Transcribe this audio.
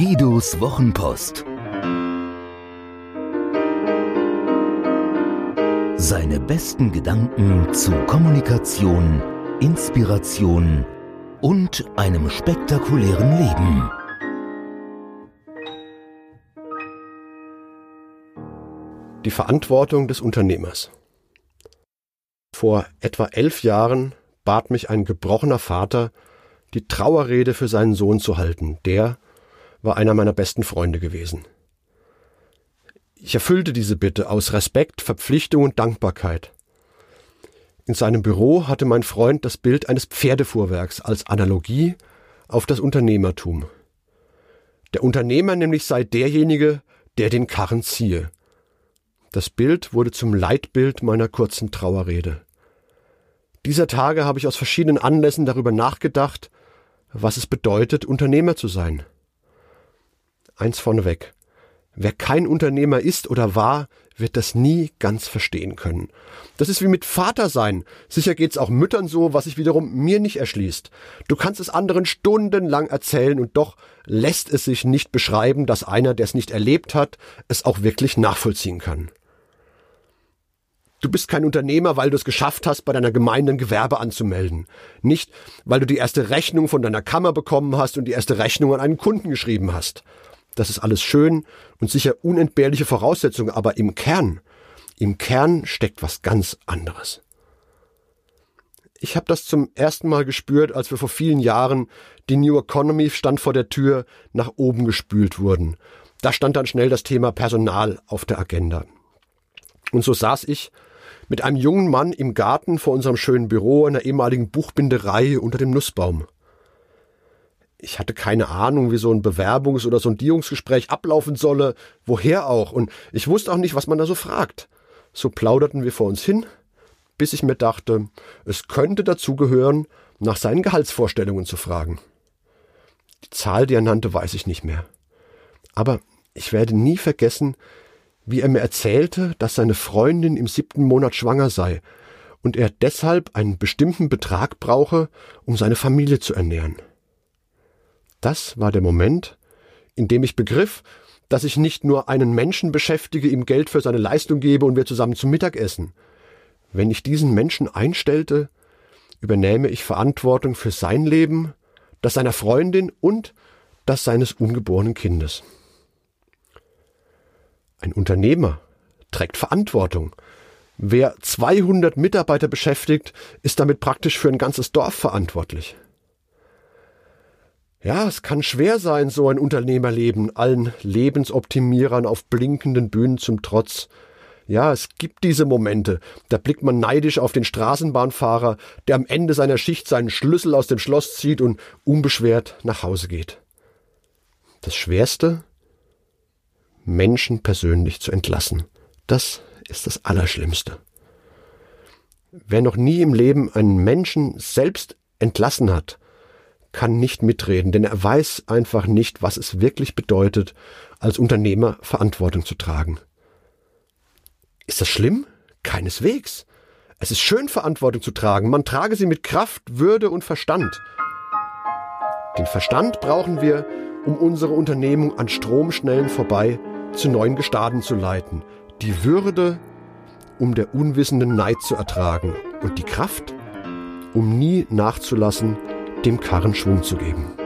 Guidos Wochenpost. Seine besten Gedanken zu Kommunikation, Inspiration und einem spektakulären Leben. Die Verantwortung des Unternehmers. Vor etwa elf Jahren bat mich ein gebrochener Vater, die Trauerrede für seinen Sohn zu halten, der war einer meiner besten Freunde gewesen. Ich erfüllte diese Bitte aus Respekt, Verpflichtung und Dankbarkeit. In seinem Büro hatte mein Freund das Bild eines Pferdefuhrwerks als Analogie auf das Unternehmertum. Der Unternehmer nämlich sei derjenige, der den Karren ziehe. Das Bild wurde zum Leitbild meiner kurzen Trauerrede. Dieser Tage habe ich aus verschiedenen Anlässen darüber nachgedacht, was es bedeutet, Unternehmer zu sein. Eins vorneweg. Wer kein Unternehmer ist oder war, wird das nie ganz verstehen können. Das ist wie mit Vater sein. Sicher geht's auch Müttern so, was sich wiederum mir nicht erschließt. Du kannst es anderen stundenlang erzählen und doch lässt es sich nicht beschreiben, dass einer, der es nicht erlebt hat, es auch wirklich nachvollziehen kann. Du bist kein Unternehmer, weil du es geschafft hast, bei deiner Gemeinde ein Gewerbe anzumelden. Nicht, weil du die erste Rechnung von deiner Kammer bekommen hast und die erste Rechnung an einen Kunden geschrieben hast. Das ist alles schön und sicher unentbehrliche Voraussetzungen, aber im Kern, im Kern steckt was ganz anderes. Ich habe das zum ersten Mal gespürt, als wir vor vielen Jahren die New Economy stand vor der Tür nach oben gespült wurden. Da stand dann schnell das Thema Personal auf der Agenda. Und so saß ich mit einem jungen Mann im Garten vor unserem schönen Büro in der ehemaligen Buchbinderei unter dem Nussbaum. Ich hatte keine Ahnung, wie so ein Bewerbungs- oder Sondierungsgespräch ablaufen solle, woher auch, und ich wusste auch nicht, was man da so fragt. So plauderten wir vor uns hin, bis ich mir dachte, es könnte dazugehören, nach seinen Gehaltsvorstellungen zu fragen. Die Zahl, die er nannte, weiß ich nicht mehr. Aber ich werde nie vergessen, wie er mir erzählte, dass seine Freundin im siebten Monat schwanger sei und er deshalb einen bestimmten Betrag brauche, um seine Familie zu ernähren. Das war der Moment, in dem ich begriff, dass ich nicht nur einen Menschen beschäftige, ihm Geld für seine Leistung gebe und wir zusammen zum Mittag essen. Wenn ich diesen Menschen einstellte, übernähme ich Verantwortung für sein Leben, das seiner Freundin und das seines ungeborenen Kindes. Ein Unternehmer trägt Verantwortung. Wer 200 Mitarbeiter beschäftigt, ist damit praktisch für ein ganzes Dorf verantwortlich. Ja, es kann schwer sein, so ein Unternehmerleben, allen Lebensoptimierern auf blinkenden Bühnen zum Trotz. Ja, es gibt diese Momente, da blickt man neidisch auf den Straßenbahnfahrer, der am Ende seiner Schicht seinen Schlüssel aus dem Schloss zieht und unbeschwert nach Hause geht. Das Schwerste Menschen persönlich zu entlassen. Das ist das Allerschlimmste. Wer noch nie im Leben einen Menschen selbst entlassen hat, kann nicht mitreden, denn er weiß einfach nicht, was es wirklich bedeutet, als Unternehmer Verantwortung zu tragen. Ist das schlimm? Keineswegs. Es ist schön, Verantwortung zu tragen. Man trage sie mit Kraft, Würde und Verstand. Den Verstand brauchen wir, um unsere Unternehmung an Stromschnellen vorbei zu neuen Gestaden zu leiten, die Würde, um der unwissenden Neid zu ertragen und die Kraft, um nie nachzulassen, dem Karren Schwung zu geben.